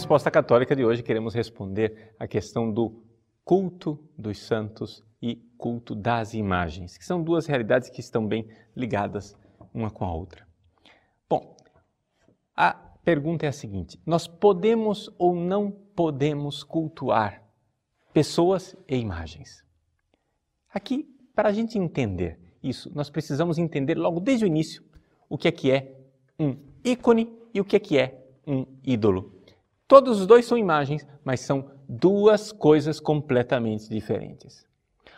Resposta Católica de hoje queremos responder a questão do culto dos santos e culto das imagens, que são duas realidades que estão bem ligadas uma com a outra. Bom, a pergunta é a seguinte: nós podemos ou não podemos cultuar pessoas e imagens? Aqui, para a gente entender isso, nós precisamos entender logo desde o início o que é que é um ícone e o que é que é um ídolo. Todos os dois são imagens, mas são duas coisas completamente diferentes.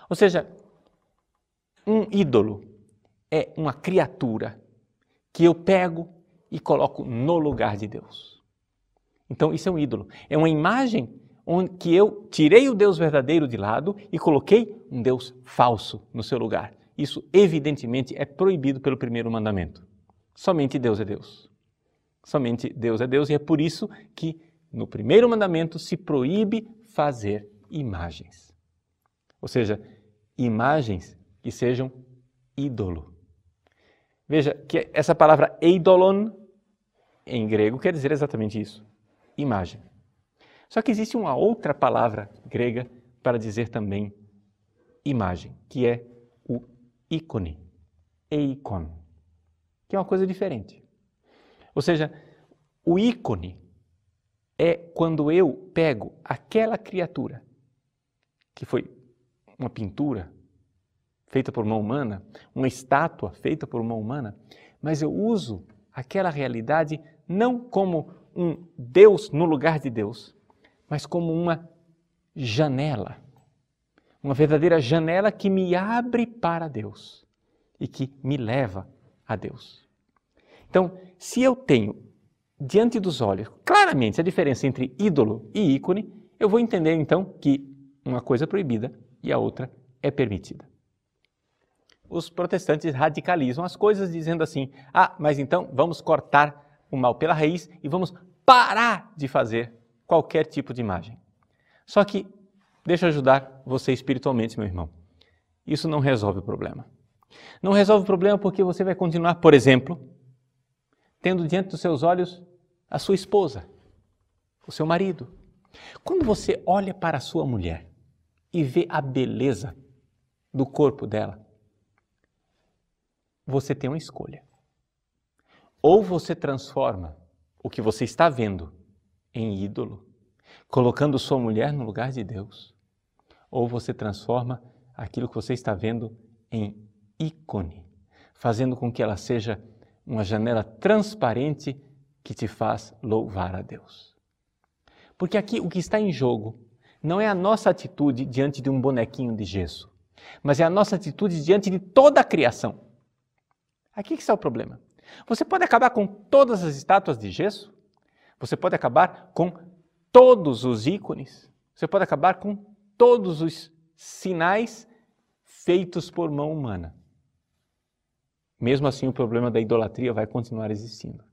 Ou seja, um ídolo é uma criatura que eu pego e coloco no lugar de Deus. Então, isso é um ídolo. É uma imagem onde que eu tirei o Deus verdadeiro de lado e coloquei um Deus falso no seu lugar. Isso, evidentemente, é proibido pelo primeiro mandamento. Somente Deus é Deus. Somente Deus é Deus e é por isso que no primeiro mandamento se proíbe fazer imagens. Ou seja, imagens que sejam ídolo. Veja que essa palavra eidolon em grego quer dizer exatamente isso: imagem. Só que existe uma outra palavra grega para dizer também imagem, que é o ícone, eikon, que é uma coisa diferente. Ou seja, o ícone é quando eu pego aquela criatura que foi uma pintura feita por mão humana, uma estátua feita por mão humana, mas eu uso aquela realidade não como um Deus no lugar de Deus, mas como uma janela. Uma verdadeira janela que me abre para Deus e que me leva a Deus. Então, se eu tenho diante dos olhos claramente a diferença entre ídolo e ícone, eu vou entender então que uma coisa é proibida e a outra é permitida. Os protestantes radicalizam as coisas dizendo assim: ah, mas então vamos cortar o mal pela raiz e vamos parar de fazer qualquer tipo de imagem. Só que, deixa eu ajudar você espiritualmente, meu irmão. Isso não resolve o problema. Não resolve o problema porque você vai continuar, por exemplo, tendo diante dos seus olhos a sua esposa, o seu marido. Quando você olha para a sua mulher e vê a beleza do corpo dela, você tem uma escolha. Ou você transforma o que você está vendo em ídolo, colocando sua mulher no lugar de Deus, ou você transforma aquilo que você está vendo em ícone, fazendo com que ela seja uma janela transparente que te faz louvar a Deus. Porque aqui o que está em jogo não é a nossa atitude diante de um bonequinho de gesso, mas é a nossa atitude diante de toda a criação. Aqui que está o problema. Você pode acabar com todas as estátuas de gesso, você pode acabar com todos os ícones, você pode acabar com todos os sinais feitos por mão humana. Mesmo assim, o problema da idolatria vai continuar existindo.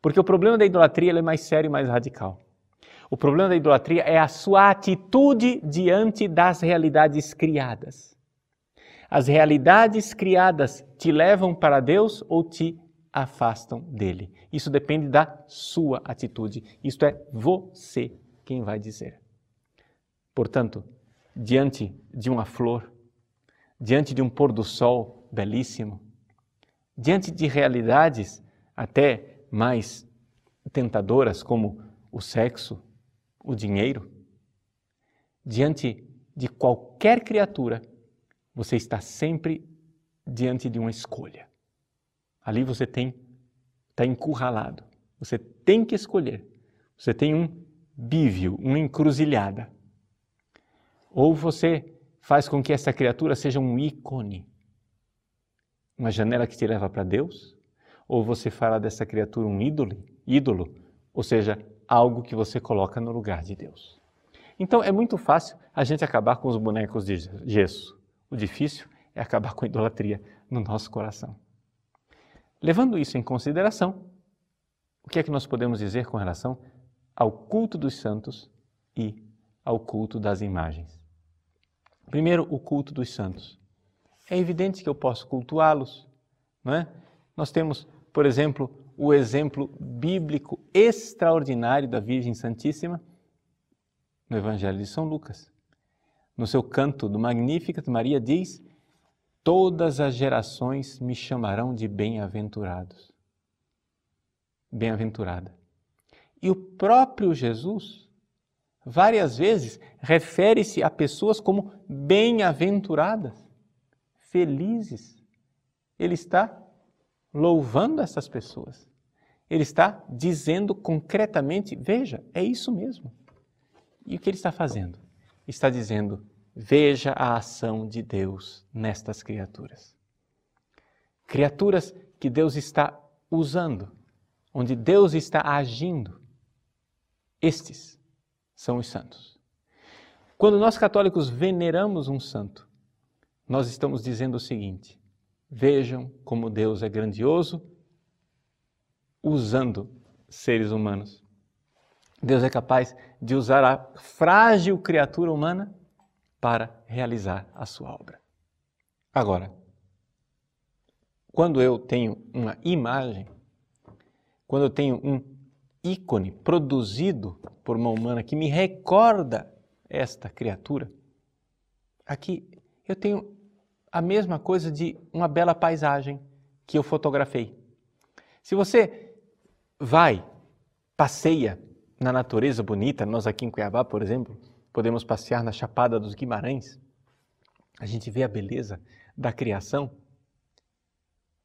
Porque o problema da idolatria é mais sério e mais radical. O problema da idolatria é a sua atitude diante das realidades criadas. As realidades criadas te levam para Deus ou te afastam dele. Isso depende da sua atitude. Isto é você quem vai dizer. Portanto, diante de uma flor, diante de um pôr do sol belíssimo, diante de realidades até mais tentadoras, como o sexo, o dinheiro, diante de qualquer criatura, você está sempre diante de uma escolha. Ali você tem está encurralado. Você tem que escolher. Você tem um bívio, uma encruzilhada. Ou você faz com que essa criatura seja um ícone, uma janela que te leva para Deus, ou você fará dessa criatura um ídolo, ídolo, ou seja, algo que você coloca no lugar de Deus. Então é muito fácil a gente acabar com os bonecos de gesso. O difícil é acabar com a idolatria no nosso coração. Levando isso em consideração, o que é que nós podemos dizer com relação ao culto dos santos e ao culto das imagens? Primeiro, o culto dos santos. É evidente que eu posso cultuá-los, não é? Nós temos, por exemplo, o exemplo bíblico extraordinário da Virgem Santíssima no Evangelho de São Lucas. No seu canto do Magnificat, Maria diz: Todas as gerações me chamarão de bem-aventurados. Bem-aventurada. E o próprio Jesus, várias vezes, refere-se a pessoas como bem-aventuradas, felizes. Ele está louvando essas pessoas. Ele está dizendo concretamente: veja, é isso mesmo. E o que ele está fazendo? Está dizendo: veja a ação de Deus nestas criaturas. Criaturas que Deus está usando, onde Deus está agindo. Estes são os santos. Quando nós católicos veneramos um santo, nós estamos dizendo o seguinte: vejam como Deus é grandioso usando seres humanos. Deus é capaz de usar a frágil criatura humana para realizar a sua obra. Agora, quando eu tenho uma imagem, quando eu tenho um ícone produzido por uma humana que me recorda esta criatura, aqui eu tenho a mesma coisa de uma bela paisagem que eu fotografei. Se você vai, passeia na natureza bonita, nós aqui em Cuiabá, por exemplo, podemos passear na Chapada dos Guimarães, a gente vê a beleza da criação,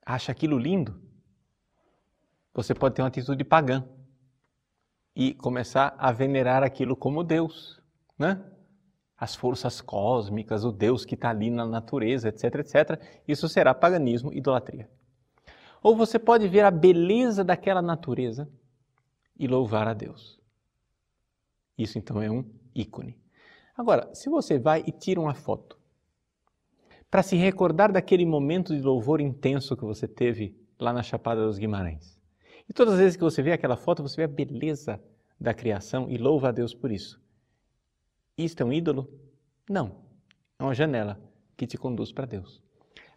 acha aquilo lindo, você pode ter uma atitude pagã e começar a venerar aquilo como Deus, né? As forças cósmicas, o Deus que está ali na natureza, etc, etc. Isso será paganismo, idolatria. Ou você pode ver a beleza daquela natureza e louvar a Deus. Isso então é um ícone. Agora, se você vai e tira uma foto para se recordar daquele momento de louvor intenso que você teve lá na Chapada dos Guimarães, e todas as vezes que você vê aquela foto, você vê a beleza da criação e louva a Deus por isso. Isto é um ídolo? Não. É uma janela que te conduz para Deus.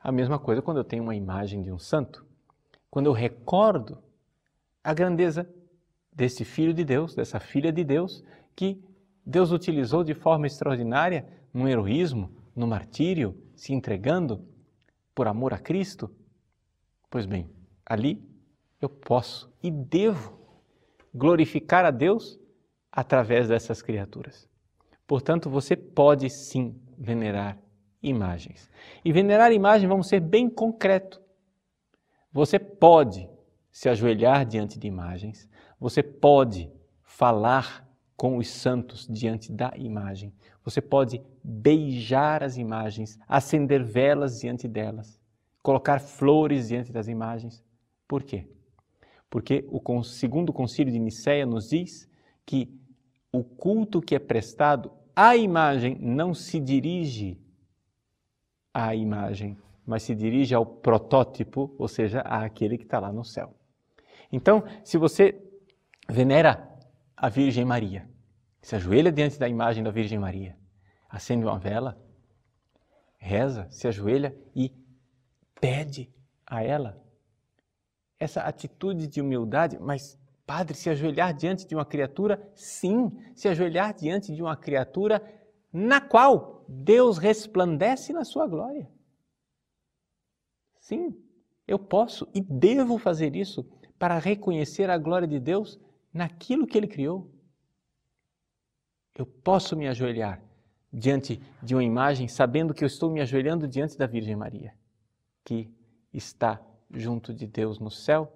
A mesma coisa quando eu tenho uma imagem de um santo, quando eu recordo a grandeza desse filho de Deus, dessa filha de Deus, que Deus utilizou de forma extraordinária no heroísmo, no martírio, se entregando por amor a Cristo? Pois bem, ali eu posso e devo glorificar a Deus através dessas criaturas. Portanto, você pode sim venerar imagens. E venerar imagens, vamos ser bem concreto. Você pode se ajoelhar diante de imagens, você pode falar com os santos diante da imagem. Você pode beijar as imagens, acender velas diante delas, colocar flores diante das imagens. Por quê? Porque o segundo concílio de Nicéia nos diz que o culto que é prestado à imagem não se dirige à imagem, mas se dirige ao protótipo, ou seja, àquele que está lá no céu. Então, se você venera a Virgem Maria, se ajoelha diante da imagem da Virgem Maria, acende uma vela, reza, se ajoelha e pede a ela essa atitude de humildade, mas Padre, se ajoelhar diante de uma criatura, sim, se ajoelhar diante de uma criatura na qual Deus resplandece na sua glória. Sim, eu posso e devo fazer isso para reconhecer a glória de Deus naquilo que Ele criou. Eu posso me ajoelhar diante de uma imagem sabendo que eu estou me ajoelhando diante da Virgem Maria, que está junto de Deus no céu.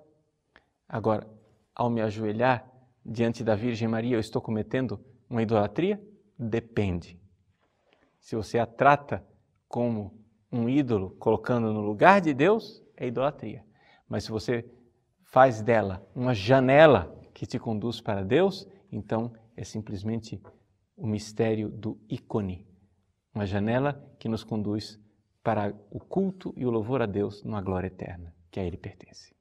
Agora, ao me ajoelhar diante da Virgem Maria, eu estou cometendo uma idolatria? Depende. Se você a trata como um ídolo, colocando no lugar de Deus, é idolatria. Mas se você faz dela uma janela que te conduz para Deus, então é simplesmente o mistério do ícone, uma janela que nos conduz para o culto e o louvor a Deus numa glória eterna que a Ele pertence.